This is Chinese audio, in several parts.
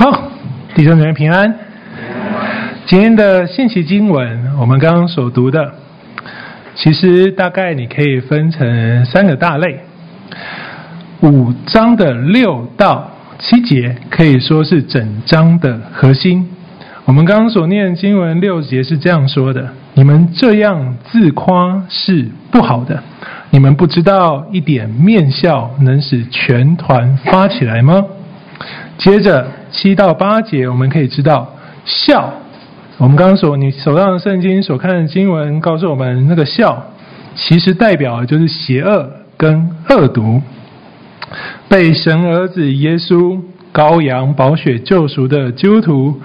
好，弟兄姊妹平安。今天的信息经文，我们刚刚所读的，其实大概你可以分成三个大类。五章的六到七节可以说是整章的核心。我们刚刚所念经文六节是这样说的：“你们这样自夸是不好的。你们不知道一点面笑能使全团发起来吗？”接着七到八节，我们可以知道孝。我们刚刚说，你手上的圣经所看的经文告诉我们，那个孝其实代表的就是邪恶跟恶毒。被神儿子耶稣羔羊宝血救赎的基督徒，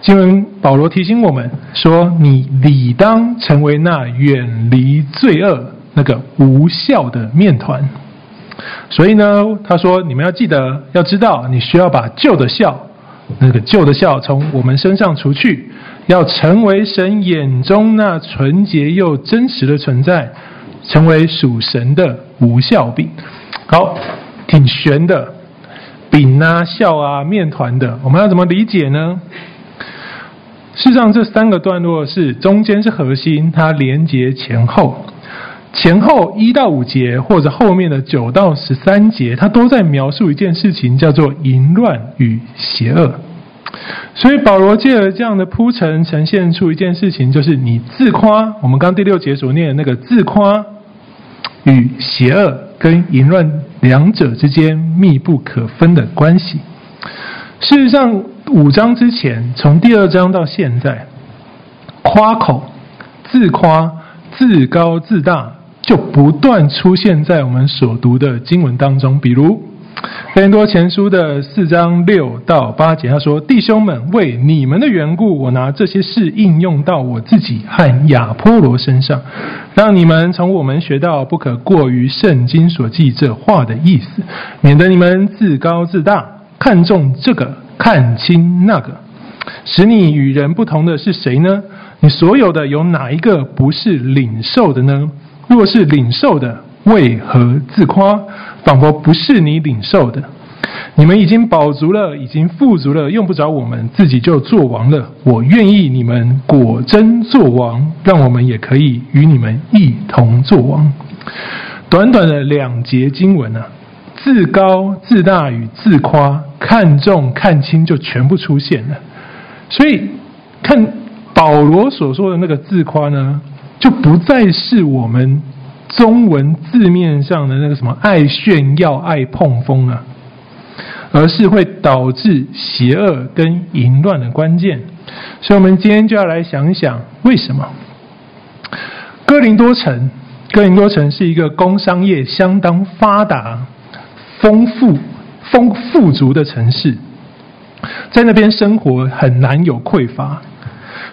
经文保罗提醒我们说：你理当成为那远离罪恶、那个无效的面团。所以呢，他说你们要记得，要知道，你需要把旧的笑。那个旧的笑从我们身上除去，要成为神眼中那纯洁又真实的存在，成为属神的无酵饼。好，挺悬的饼啊、笑啊、面团的，我们要怎么理解呢？事实上，这三个段落是中间是核心，它连接前后。前后一到五节，或者后面的九到十三节，它都在描述一件事情，叫做淫乱与邪恶。所以保罗借着这样的铺陈，呈现出一件事情，就是你自夸。我们刚第六节所念的那个自夸与邪恶跟淫乱两者之间密不可分的关系。事实上，五章之前，从第二章到现在，夸口、自夸、自高自大。就不断出现在我们所读的经文当中，比如《哥林多前书》的四章六到八节，他说：“弟兄们，为你们的缘故，我拿这些事应用到我自己和亚波罗身上，让你们从我们学到不可过于圣经所记这话的意思，免得你们自高自大，看重这个，看清那个。使你与人不同的是谁呢？你所有的有哪一个不是领受的呢？”若是领受的，为何自夸？仿佛不是你领受的。你们已经饱足了，已经富足了，用不着我们自己就做王了。我愿意你们果真做王，让我们也可以与你们一同做王。短短的两节经文啊，自高自大与自夸、看重看轻就全部出现了。所以看保罗所说的那个自夸呢？就不再是我们中文字面上的那个什么爱炫耀、爱碰风啊，而是会导致邪恶跟淫乱的关键。所以，我们今天就要来想一想，为什么哥林多城？哥林多城是一个工商业相当发达、丰富、丰富足的城市，在那边生活很难有匮乏。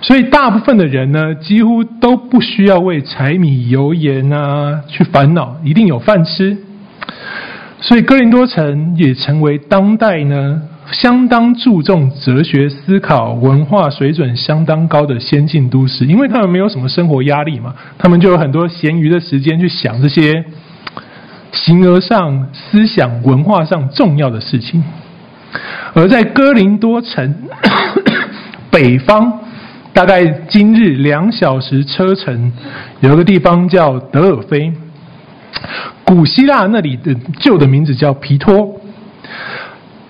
所以，大部分的人呢，几乎都不需要为柴米油盐啊去烦恼，一定有饭吃。所以，哥林多城也成为当代呢相当注重哲学思考、文化水准相当高的先进都市，因为他们没有什么生活压力嘛，他们就有很多闲余的时间去想这些形而上、思想文化上重要的事情。而在哥林多城 北方。大概今日两小时车程，有一个地方叫德尔菲，古希腊那里的旧的名字叫皮托。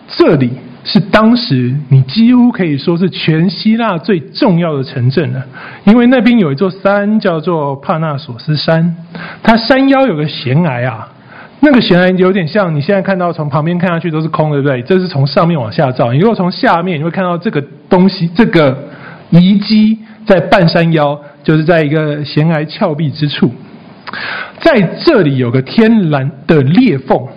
这里是当时你几乎可以说是全希腊最重要的城镇了，因为那边有一座山叫做帕纳索斯山，它山腰有个悬崖啊，那个悬崖有点像你现在看到从旁边看下去都是空，对不对？这是从上面往下照，你如果从下面，你会看到这个东西，这个。遗迹在半山腰，就是在一个悬崖峭壁之处，在这里有个天然的裂缝，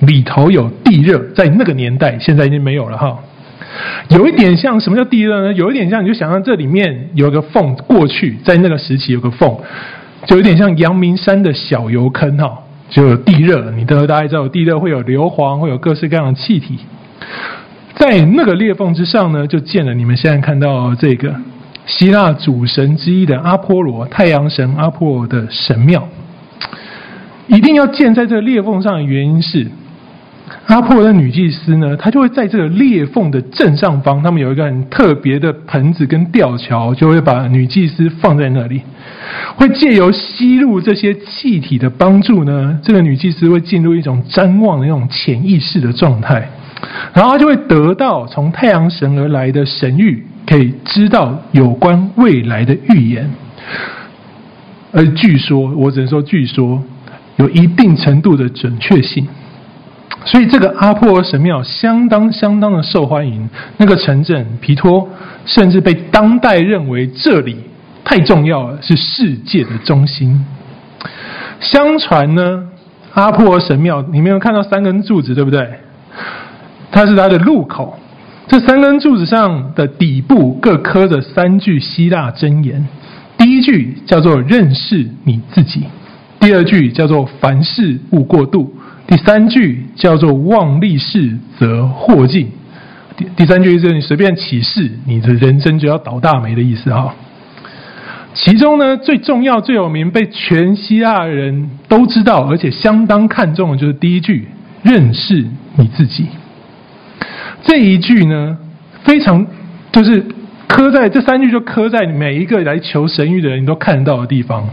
里头有地热。在那个年代，现在已经没有了哈。有一点像什么叫地热呢？有一点像，你就想象这里面有个缝，过去在那个时期有个缝，就有点像阳明山的小油坑哈，就有地热。你都大概知道，地热会有硫磺，会有各式各样的气体。在那个裂缝之上呢，就建了你们现在看到这个希腊主神之一的阿波罗，太阳神阿波罗的神庙。一定要建在这个裂缝上的原因是，阿波罗的女祭司呢，她就会在这个裂缝的正上方，他们有一个很特别的盆子跟吊桥，就会把女祭司放在那里，会借由吸入这些气体的帮助呢，这个女祭司会进入一种瞻望的那种潜意识的状态，然后他就会得到从太阳神而来的神谕，可以知道有关未来的预言。而据说，我只能说据说，有一定程度的准确性。所以这个阿波罗神庙相当相当的受欢迎，那个城镇皮托甚至被当代认为这里太重要了，是世界的中心。相传呢，阿波罗神庙你没有看到三根柱子，对不对？它是它的入口，这三根柱子上的底部各刻着三句希腊箴言，第一句叫做“认识你自己”，第二句叫做“凡事勿过度”。第三句叫做“妄立誓则祸尽”，第第三句就是你随便起誓，你的人生就要倒大霉的意思哈。其中呢，最重要、最有名、被全希腊人都知道，而且相当看重的，就是第一句“认识你自己”。这一句呢，非常就是刻在这三句，就刻在每一个来求神谕的人你都看得到的地方，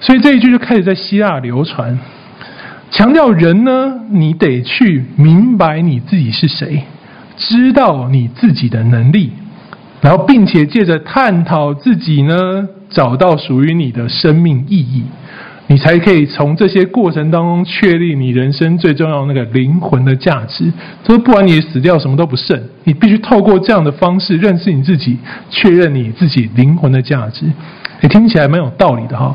所以这一句就开始在希腊流传。强调人呢，你得去明白你自己是谁，知道你自己的能力，然后并且借着探讨自己呢，找到属于你的生命意义，你才可以从这些过程当中确立你人生最重要的那个灵魂的价值。说不管你死掉什么都不剩，你必须透过这样的方式认识你自己，确认你自己灵魂的价值。也听起来蛮有道理的哈。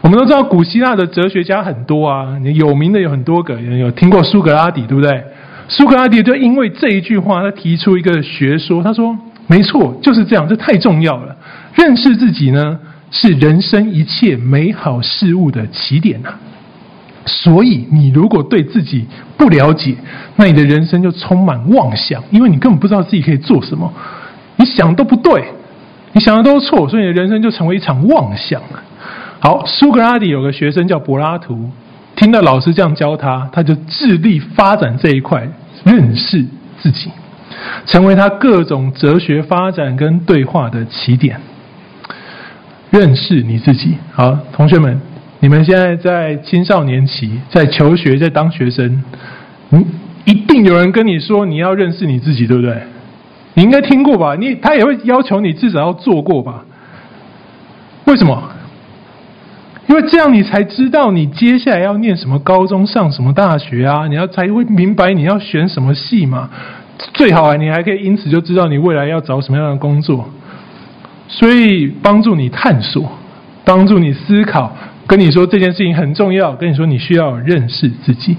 我们都知道古希腊的哲学家很多啊，有名的有很多个，有听过苏格拉底，对不对？苏格拉底就因为这一句话，他提出一个学说，他说：“没错，就是这样，这太重要了。认识自己呢，是人生一切美好事物的起点呐。所以，你如果对自己不了解，那你的人生就充满妄想，因为你根本不知道自己可以做什么，你想都不对，你想的都错，所以你的人生就成为一场妄想。”好，苏格拉底有个学生叫柏拉图，听到老师这样教他，他就致力发展这一块，认识自己，成为他各种哲学发展跟对话的起点。认识你自己。好，同学们，你们现在在青少年期，在求学，在当学生，嗯，一定有人跟你说你要认识你自己，对不对？你应该听过吧？你他也会要求你至少要做过吧？为什么？因为这样，你才知道你接下来要念什么高中、上什么大学啊？你要才会明白你要选什么系嘛。最好啊，你还可以因此就知道你未来要找什么样的工作。所以帮助你探索，帮助你思考，跟你说这件事情很重要，跟你说你需要认识自己。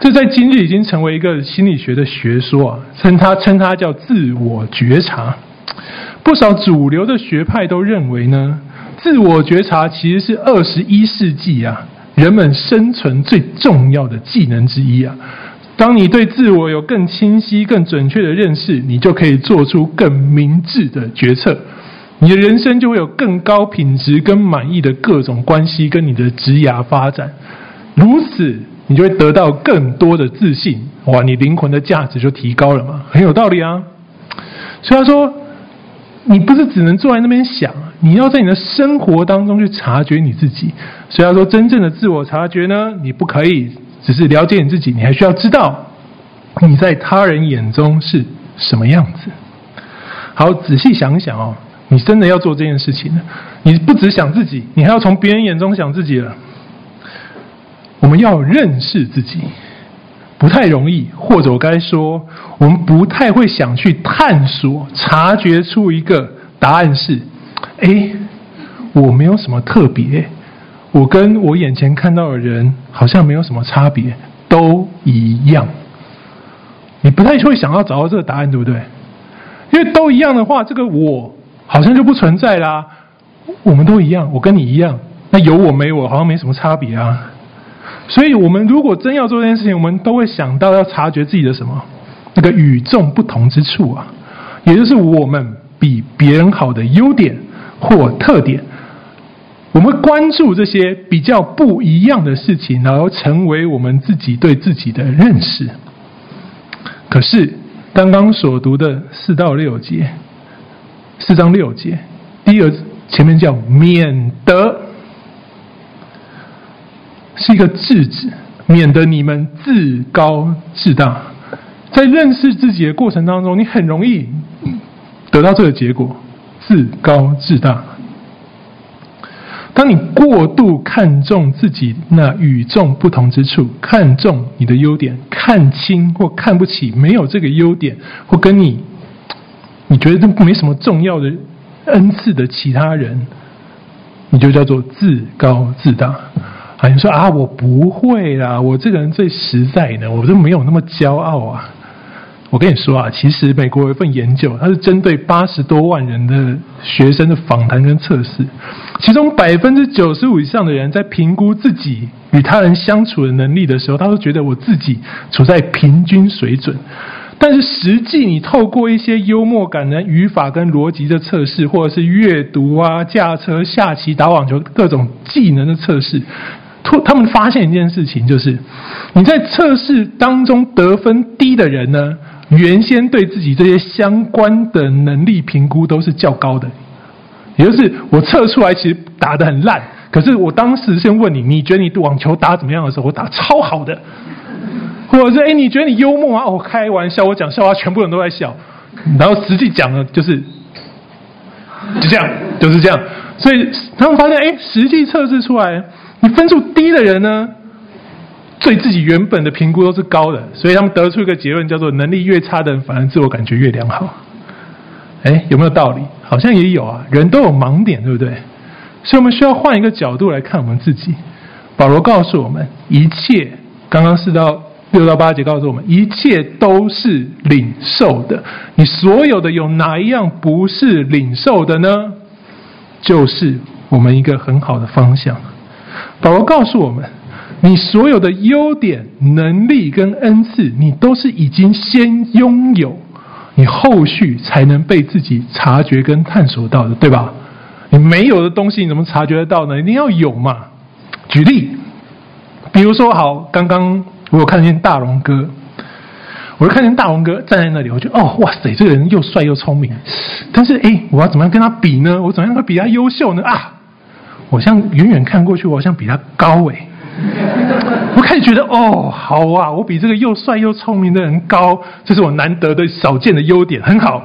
这在今日已经成为一个心理学的学说啊，称它称它叫自我觉察。不少主流的学派都认为呢。自我觉察其实是二十一世纪啊人们生存最重要的技能之一啊。当你对自我有更清晰、更准确的认识，你就可以做出更明智的决策，你的人生就会有更高品质、跟满意的各种关系跟你的职涯发展。如此，你就会得到更多的自信，哇，你灵魂的价值就提高了嘛，很有道理啊。所以他说，你不是只能坐在那边想。你要在你的生活当中去察觉你自己，所以要说真正的自我察觉呢，你不可以只是了解你自己，你还需要知道你在他人眼中是什么样子。好，仔细想想哦，你真的要做这件事情呢？你不只想自己，你还要从别人眼中想自己了。我们要认识自己，不太容易，或者我该说，我们不太会想去探索、察觉出一个答案是。哎，我没有什么特别，我跟我眼前看到的人好像没有什么差别，都一样。你不太会想要找到这个答案，对不对？因为都一样的话，这个我好像就不存在啦。我们都一样，我跟你一样，那有我没我好像没什么差别啊。所以，我们如果真要做这件事情，我们都会想到要察觉自己的什么那个与众不同之处啊，也就是我们比别人好的优点。或特点，我们关注这些比较不一样的事情，然后成为我们自己对自己的认识。可是刚刚所读的四到六节，四章六节，第一个前面叫免得，是一个制止，免得你们自高自大。在认识自己的过程当中，你很容易得到这个结果：自高自大。当你过度看重自己那与众不同之处，看重你的优点，看轻或看不起没有这个优点或跟你你觉得这没什么重要的恩赐的其他人，你就叫做自高自大。啊，你说啊，我不会啦，我这个人最实在的，我都没有那么骄傲啊。我跟你说啊，其实美国有一份研究，它是针对八十多万人的学生的访谈跟测试，其中百分之九十五以上的人在评估自己与他人相处的能力的时候，他都觉得我自己处在平均水准。但是实际你透过一些幽默感的语法跟逻辑的测试，或者是阅读啊、驾车、下棋、打网球各种技能的测试，突他们发现一件事情，就是你在测试当中得分低的人呢，原先对自己这些相关的能力评估都是较高的，也就是我测出来其实打得很烂，可是我当时先问你，你觉得你网球打怎么样的时候，我打超好的，或者是哎，你觉得你幽默啊？我开玩笑，我讲笑话，全部人都在笑，然后实际讲的就是就这样，就是这样，所以他们发现，哎，实际测试出来，你分数低的人呢，对自己原本的评估都是高的，所以他们得出一个结论，叫做能力越差的人，反而自我感觉越良好。哎，有没有道理？好像也有啊，人都有盲点，对不对？所以我们需要换一个角度来看我们自己。保罗告诉我们，一切刚刚是到六到八节告诉我们，一切都是领受的。你所有的有哪一样不是领受的呢？就是我们一个很好的方向。保罗告诉我们。你所有的优点、能力跟恩赐，你都是已经先拥有，你后续才能被自己察觉跟探索到的，对吧？你没有的东西，你怎么察觉得到呢？一定要有嘛。举例，比如说，好，刚刚我有看见大龙哥，我就看见大龙哥站在那里，我觉得哦，哇塞，这个人又帅又聪明，但是诶，我要怎么样跟他比呢？我怎么样会比他优秀呢？啊，我像远远看过去，我好像比他高诶。我开始觉得哦，好啊，我比这个又帅又聪明的人高，这是我难得的少见的优点，很好。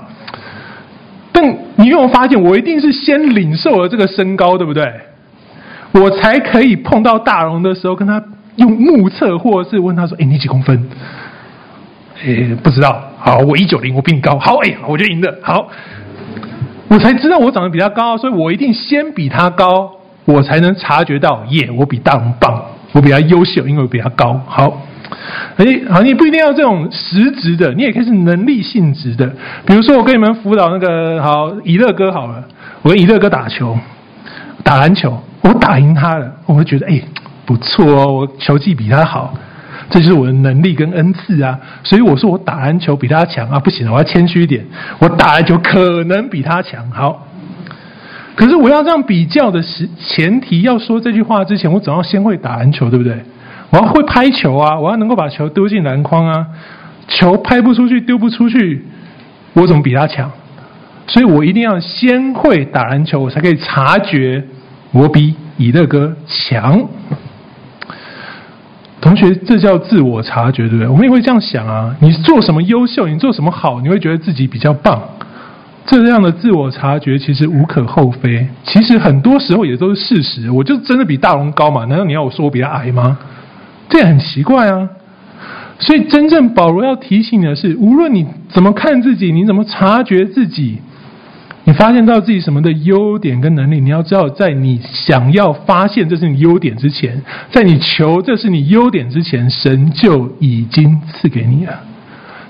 但你有没有发现，我一定是先领受了这个身高，对不对？我才可以碰到大龙的时候，跟他用目测，或者是问他说：“哎，你几公分？”哎，不知道。好，我一九零，我比你高。好，哎，我就赢了。好，我才知道我长得比他高，所以我一定先比他高，我才能察觉到，耶，我比大龙棒。我比他优秀，因为我比他高。好，哎，好，你不一定要这种实质的，你也可以是能力性质的。比如说，我跟你们辅导那个好以乐哥好了，我跟以乐哥打球，打篮球，我打赢他了，我会觉得哎不错哦，我球技比他好，这就是我的能力跟恩赐啊。所以我说我打篮球比他强啊，不行，我要谦虚一点，我打篮球可能比他强。好。可是我要这样比较的是前提，要说这句话之前，我总要先会打篮球，对不对？我要会拍球啊，我要能够把球丢进篮筐啊。球拍不出去，丢不出去，我怎么比他强？所以我一定要先会打篮球，我才可以察觉我比以乐哥强。同学，这叫自我察觉，对不对？我们也会这样想啊。你做什么优秀，你做什么好，你会觉得自己比较棒。这样的自我察觉其实无可厚非，其实很多时候也都是事实。我就真的比大龙高嘛？难道你要我说我比他矮吗？这也很奇怪啊！所以真正保罗要提醒的是，无论你怎么看自己，你怎么察觉自己，你发现到自己什么的优点跟能力，你要知道，在你想要发现这是你优点之前，在你求这是你优点之前，神就已经赐给你了，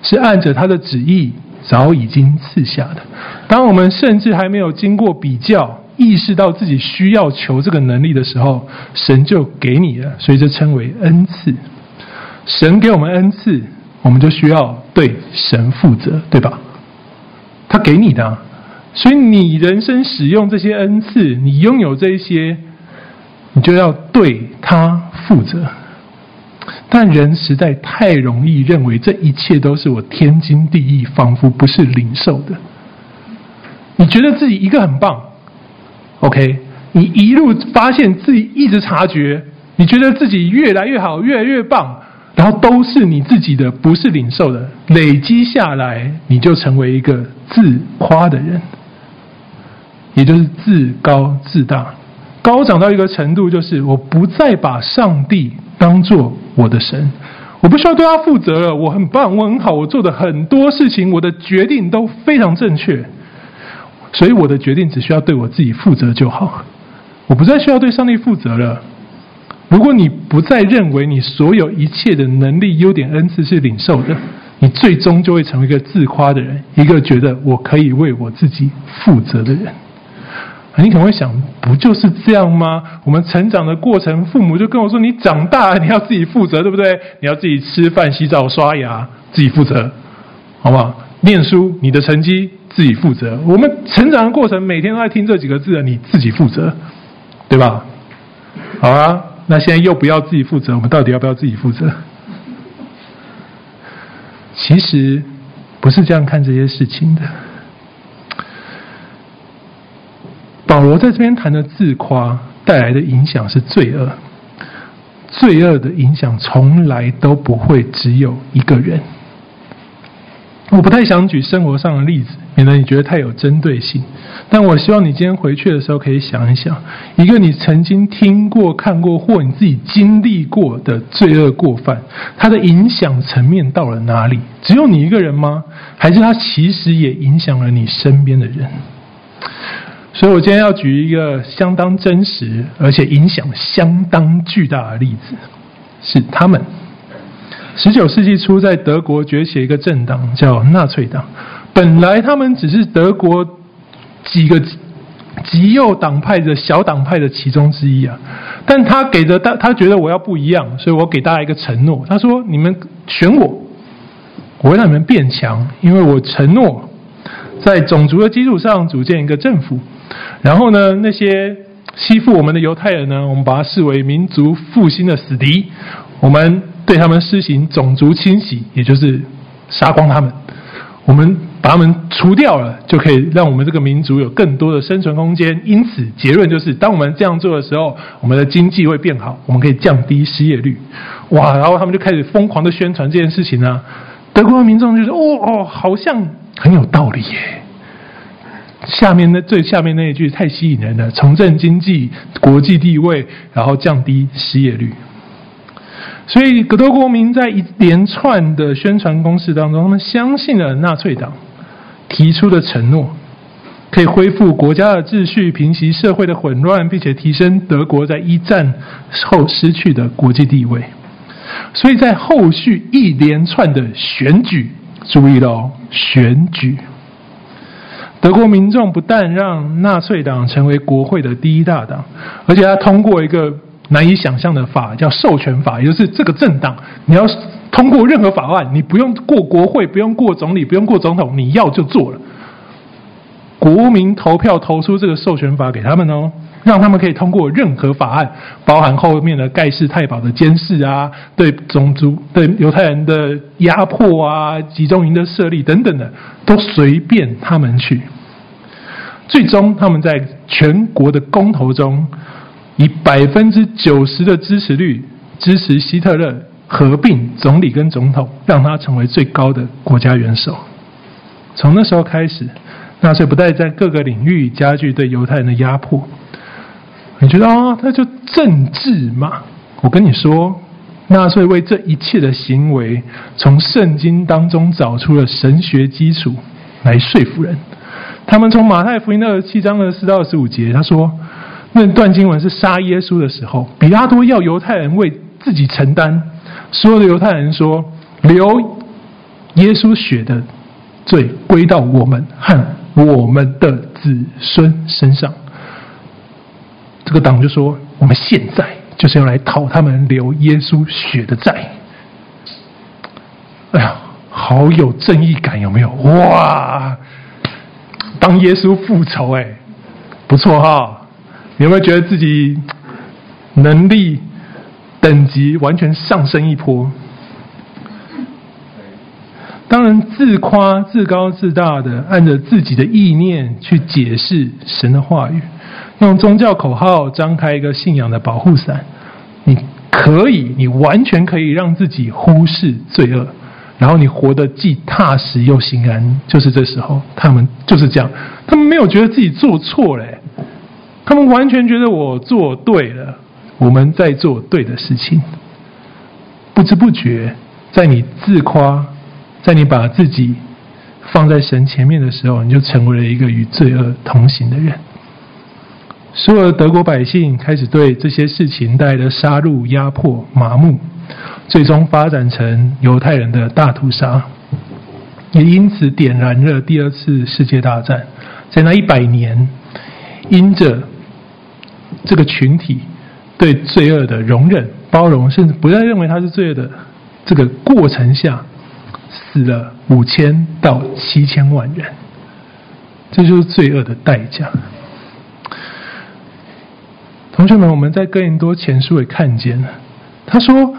是按着他的旨意。早已经赐下的。当我们甚至还没有经过比较，意识到自己需要求这个能力的时候，神就给你了，所以这称为恩赐。神给我们恩赐，我们就需要对神负责，对吧？他给你的，所以你人生使用这些恩赐，你拥有这些，你就要对他负责。但人实在太容易认为这一切都是我天经地义，仿佛不是领受的。你觉得自己一个很棒，OK？你一路发现自己一直察觉，你觉得自己越来越好，越来越棒，然后都是你自己的，不是领受的，累积下来，你就成为一个自夸的人，也就是自高自大，高涨到一个程度，就是我不再把上帝当做我的神，我不需要对他负责了，我很棒，我很好，我做的很多事情，我的决定都非常正确，所以我的决定只需要对我自己负责就好。我不再需要对上帝负责了。如果你不再认为你所有一切的能力、优点、恩赐是领受的，你最终就会成为一个自夸的人，一个觉得我可以为我自己负责的人。你可能会想，不就是这样吗？我们成长的过程，父母就跟我说：“你长大了你要自己负责，对不对？你要自己吃饭、洗澡、刷牙，自己负责，好不好？念书，你的成绩自己负责。我们成长的过程，每天都在听这几个字：你自己负责。”对吧？好啊，那现在又不要自己负责，我们到底要不要自己负责？其实不是这样看这些事情的。保罗在这边谈的自夸带来的影响是罪恶，罪恶的影响从来都不会只有一个人。我不太想举生活上的例子，免得你觉得太有针对性。但我希望你今天回去的时候可以想一想，一个你曾经听过、看过或你自己经历过的罪恶过犯，它的影响层面到了哪里？只有你一个人吗？还是它其实也影响了你身边的人？所以我今天要举一个相当真实而且影响相当巨大的例子，是他们。十九世纪初，在德国崛起一个政党叫纳粹党。本来他们只是德国几个极右党派的小党派的其中之一啊，但他给的大，他觉得我要不一样，所以我给大家一个承诺。他说：“你们选我，我会让你们变强，因为我承诺在种族的基础上组建一个政府。然后呢，那些欺负我们的犹太人呢，我们把他视为民族复兴的死敌。我们。”对他们施行种族清洗，也就是杀光他们。我们把他们除掉了，就可以让我们这个民族有更多的生存空间。因此，结论就是，当我们这样做的时候，我们的经济会变好，我们可以降低失业率。哇！然后他们就开始疯狂的宣传这件事情、啊。德国的民众就说：“哦哦，好像很有道理耶。”下面那最下面那一句太吸引人了：重振经济、国际地位，然后降低失业率。所以，德国民在一连串的宣传攻势当中，他们相信了纳粹党提出的承诺，可以恢复国家的秩序，平息社会的混乱，并且提升德国在一战后失去的国际地位。所以在后续一连串的选举，注意到，选举，德国民众不但让纳粹党成为国会的第一大党，而且他通过一个。难以想象的法叫授权法，也就是这个政党，你要通过任何法案，你不用过国会，不用过总理，不用过总统，你要就做了。国民投票投出这个授权法给他们哦，让他们可以通过任何法案，包含后面的盖世太保的监视啊，对种族、对犹太人的压迫啊，集中营的设立等等的，都随便他们去。最终，他们在全国的公投中。以百分之九十的支持率支持希特勒合并总理跟总统，让他成为最高的国家元首。从那时候开始，纳粹不但在各个领域加剧对犹太人的压迫。你觉得啊、哦，他就政治嘛？我跟你说，纳粹为这一切的行为，从圣经当中找出了神学基础来说服人。他们从马太福音的二十七章的四到二十五节，他说。那段经文是杀耶稣的时候，比拉多要犹太人为自己承担。所有的犹太人说：“流耶稣血的罪归到我们和我们的子孙身上。”这个党就说：“我们现在就是要来讨他们流耶稣血的债。”哎呀，好有正义感，有没有？哇，帮耶稣复仇，哎，不错哈。你有没有觉得自己能力等级完全上升一波。当然，自夸、自高自大的，按着自己的意念去解释神的话语，用宗教口号张开一个信仰的保护伞，你可以，你完全可以让自己忽视罪恶，然后你活得既踏实又心安。就是这时候，他们就是这样，他们没有觉得自己做错了，他们完全觉得我做对了，我们在做对的事情。不知不觉，在你自夸。在你把自己放在神前面的时候，你就成为了一个与罪恶同行的人。所有的德国百姓开始对这些事情带来的杀戮、压迫、麻木，最终发展成犹太人的大屠杀，也因此点燃了第二次世界大战。在那一百年，因着这个群体对罪恶的容忍、包容，甚至不再认为他是罪恶的这个过程下。死了五千到七千万人，这就是罪恶的代价。同学们，我们在哥林多前书也看见了，他说：“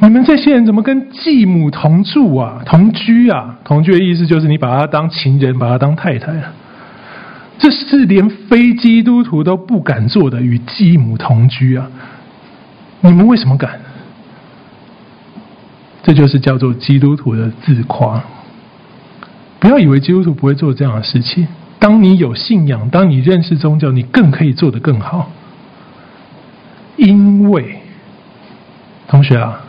你们这些人怎么跟继母同住啊？同居啊？同居的意思就是你把他当情人，把他当太太啊。这是连非基督徒都不敢做的，与继母同居啊！你们为什么敢？”这就是叫做基督徒的自夸。不要以为基督徒不会做这样的事情。当你有信仰，当你认识宗教，你更可以做得更好。因为，同学啊，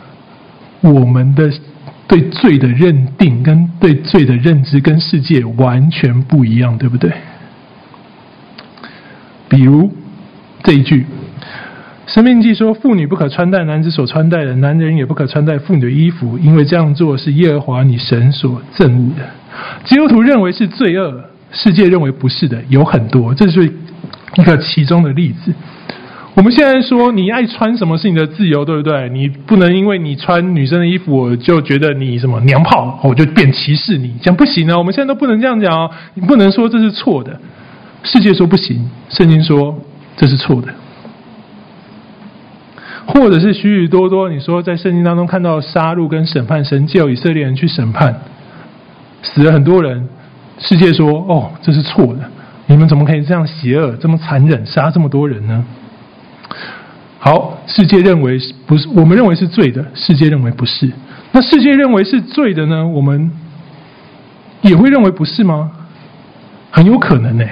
我们的对罪的认定跟对罪的认知跟世界完全不一样，对不对？比如这一句。申命记说：“妇女不可穿戴男子所穿戴的，男人也不可穿戴妇女的衣服，因为这样做是耶和华你神所憎恶的。”基督徒认为是罪恶，世界认为不是的，有很多，这是一个其中的例子。我们现在说，你爱穿什么是你的自由，对不对？你不能因为你穿女生的衣服，我就觉得你什么娘炮，我就变歧视你，这样不行啊！我们现在都不能这样讲哦，你不能说这是错的。世界说不行，圣经说这是错的。或者是许许多多，你说在圣经当中看到杀戮跟审判，神叫以色列人去审判，死了很多人。世界说：“哦，这是错的，你们怎么可以这样邪恶、这么残忍，杀这么多人呢？”好，世界认为不是，我们认为是罪的，世界认为不是。那世界认为是罪的呢？我们也会认为不是吗？很有可能呢。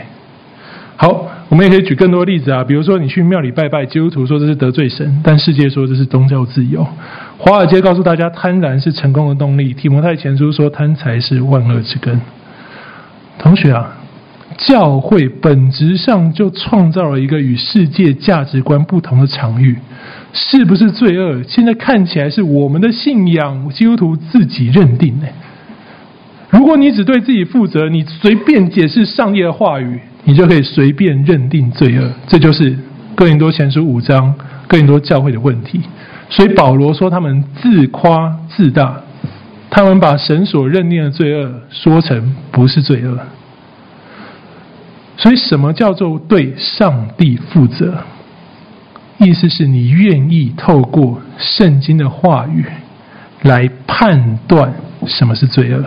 好。我们也可以举更多例子啊，比如说你去庙里拜拜，基督徒说这是得罪神，但世界说这是宗教自由。华尔街告诉大家贪婪是成功的动力，提摩太前书说贪财是万恶之根。同学啊，教会本质上就创造了一个与世界价值观不同的场域，是不是罪恶？现在看起来是我们的信仰，基督徒自己认定的。如果你只对自己负责，你随便解释上帝的话语。你就可以随便认定罪恶，这就是哥林多前书五章哥林多教会的问题。所以保罗说他们自夸自大，他们把神所认定的罪恶说成不是罪恶。所以什么叫做对上帝负责？意思是你愿意透过圣经的话语来判断什么是罪恶。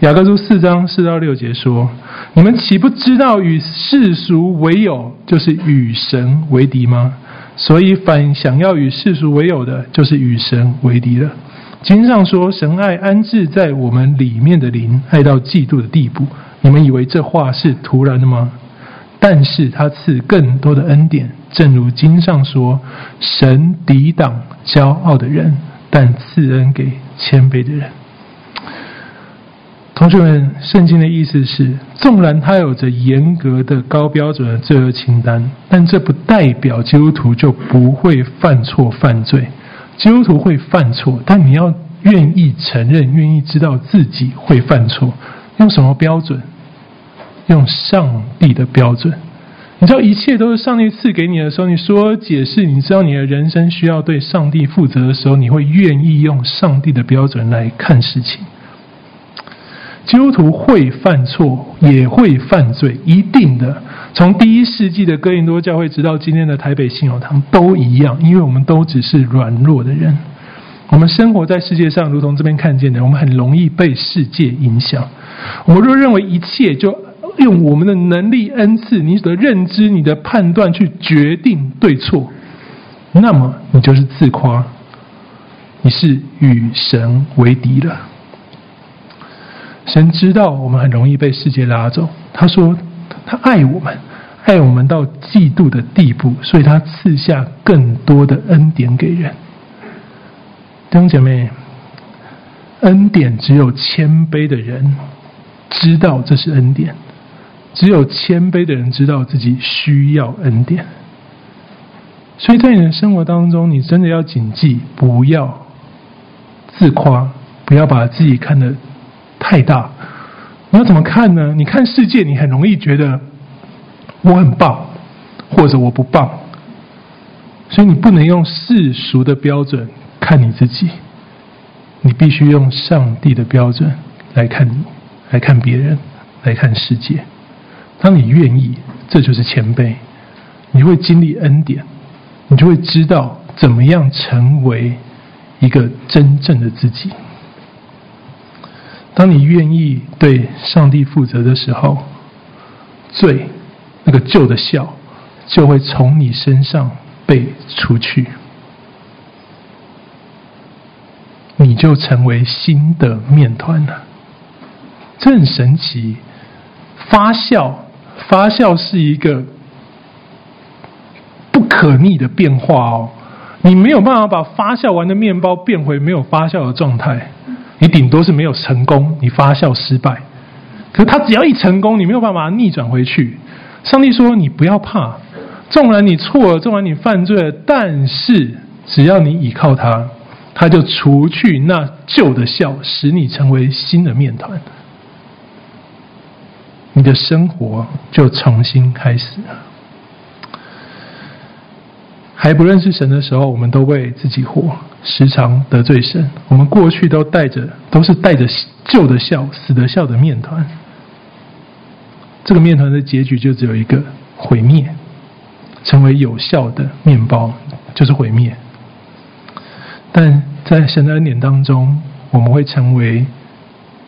雅各书四章四到六节说：“你们岂不知道与世俗为友，就是与神为敌吗？所以反想要与世俗为友的，就是与神为敌了。经上说，神爱安置在我们里面的灵，爱到嫉妒的地步。你们以为这话是突然的吗？但是他赐更多的恩典，正如经上说：神抵挡骄傲的人，但赐恩给谦卑的人。”同学们，圣经的意思是，纵然他有着严格的高标准的罪恶清单，但这不代表基督徒就不会犯错犯罪。基督徒会犯错，但你要愿意承认，愿意知道自己会犯错。用什么标准？用上帝的标准。你知道一切都是上帝赐给你的时候，你说解释，你知道你的人生需要对上帝负责的时候，你会愿意用上帝的标准来看事情。基督徒会犯错，也会犯罪，一定的。从第一世纪的哥林多教会，直到今天的台北信友堂，都一样，因为我们都只是软弱的人。我们生活在世界上，如同这边看见的，我们很容易被世界影响。我们若认为一切就用我们的能力、恩赐、你的认知、你的判断去决定对错，那么你就是自夸，你是与神为敌了。神知道我们很容易被世界拉走，他说他爱我们，爱我们到嫉妒的地步，所以他赐下更多的恩典给人。弟兄姐妹，恩典只有谦卑的人知道这是恩典，只有谦卑的人知道自己需要恩典。所以在你的生活当中，你真的要谨记，不要自夸，不要把自己看得太大。你要怎么看呢？你看世界，你很容易觉得我很棒，或者我不棒，所以你不能用世俗的标准。看你自己，你必须用上帝的标准来看你，来看别人，来看世界。当你愿意，这就是谦卑。你会经历恩典，你就会知道怎么样成为一个真正的自己。当你愿意对上帝负责的时候，罪那个旧的笑就会从你身上被除去。你就成为新的面团了，这很神奇。发酵，发酵是一个不可逆的变化哦。你没有办法把发酵完的面包变回没有发酵的状态，你顶多是没有成功，你发酵失败。可是他只要一成功，你没有办法逆转回去。上帝说：“你不要怕，纵然你错了，纵然你犯罪了，但是只要你倚靠他。”他就除去那旧的酵，使你成为新的面团，你的生活就重新开始了。还不认识神的时候，我们都为自己活，时常得罪神。我们过去都带着，都是带着旧的笑、死的笑的面团。这个面团的结局就只有一个：毁灭。成为有效的面包，就是毁灭。但在神的恩典当中，我们会成为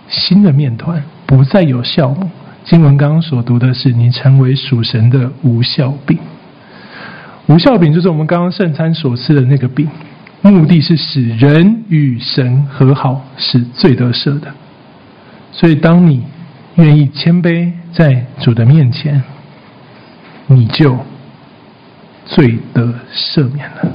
新的面团，不再有酵母。经文刚刚所读的是：你成为属神的无效饼。无效饼就是我们刚刚圣餐所吃的那个饼，目的是使人与神和好，使罪得赦的。所以，当你愿意谦卑在主的面前，你就罪得赦免了。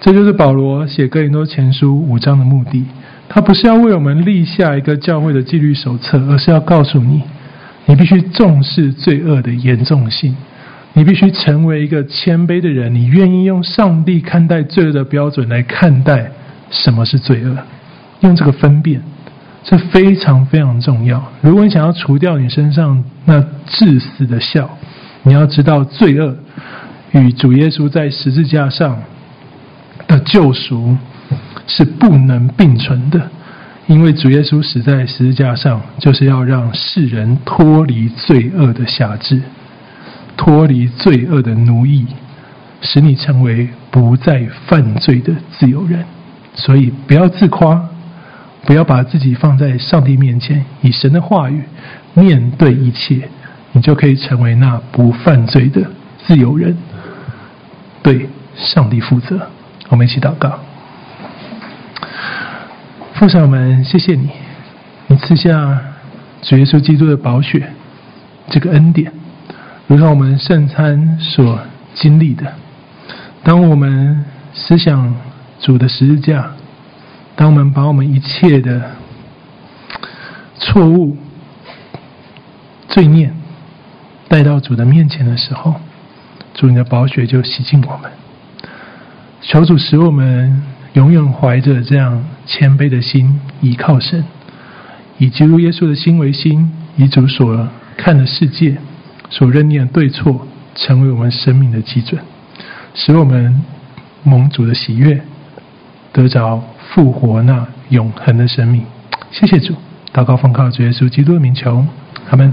这就是保罗写哥林多前书五章的目的。他不是要为我们立下一个教会的纪律手册，而是要告诉你，你必须重视罪恶的严重性，你必须成为一个谦卑的人，你愿意用上帝看待罪恶的标准来看待什么是罪恶，用这个分辨，这非常非常重要。如果你想要除掉你身上那致死的笑，你要知道罪恶与主耶稣在十字架上。的救赎是不能并存的，因为主耶稣死在十字架上，就是要让世人脱离罪恶的辖制，脱离罪恶的奴役，使你成为不再犯罪的自由人。所以，不要自夸，不要把自己放在上帝面前，以神的话语面对一切，你就可以成为那不犯罪的自由人，对上帝负责。我们一起祷告，父神，们谢谢你，你赐下主耶稣基督的宝血，这个恩典，如同我们圣餐所经历的。当我们思想主的十字架，当我们把我们一切的错误、罪孽带到主的面前的时候，主你的宝血就洗净我们。求主使我们永远怀着这样谦卑的心，依靠神，以基督耶稣的心为心，以主所看的世界、所认定的对错，成为我们生命的基准，使我们蒙主的喜悦，得着复活那永恒的生命。谢谢主。祷告奉靠主耶稣基督的名求，阿门。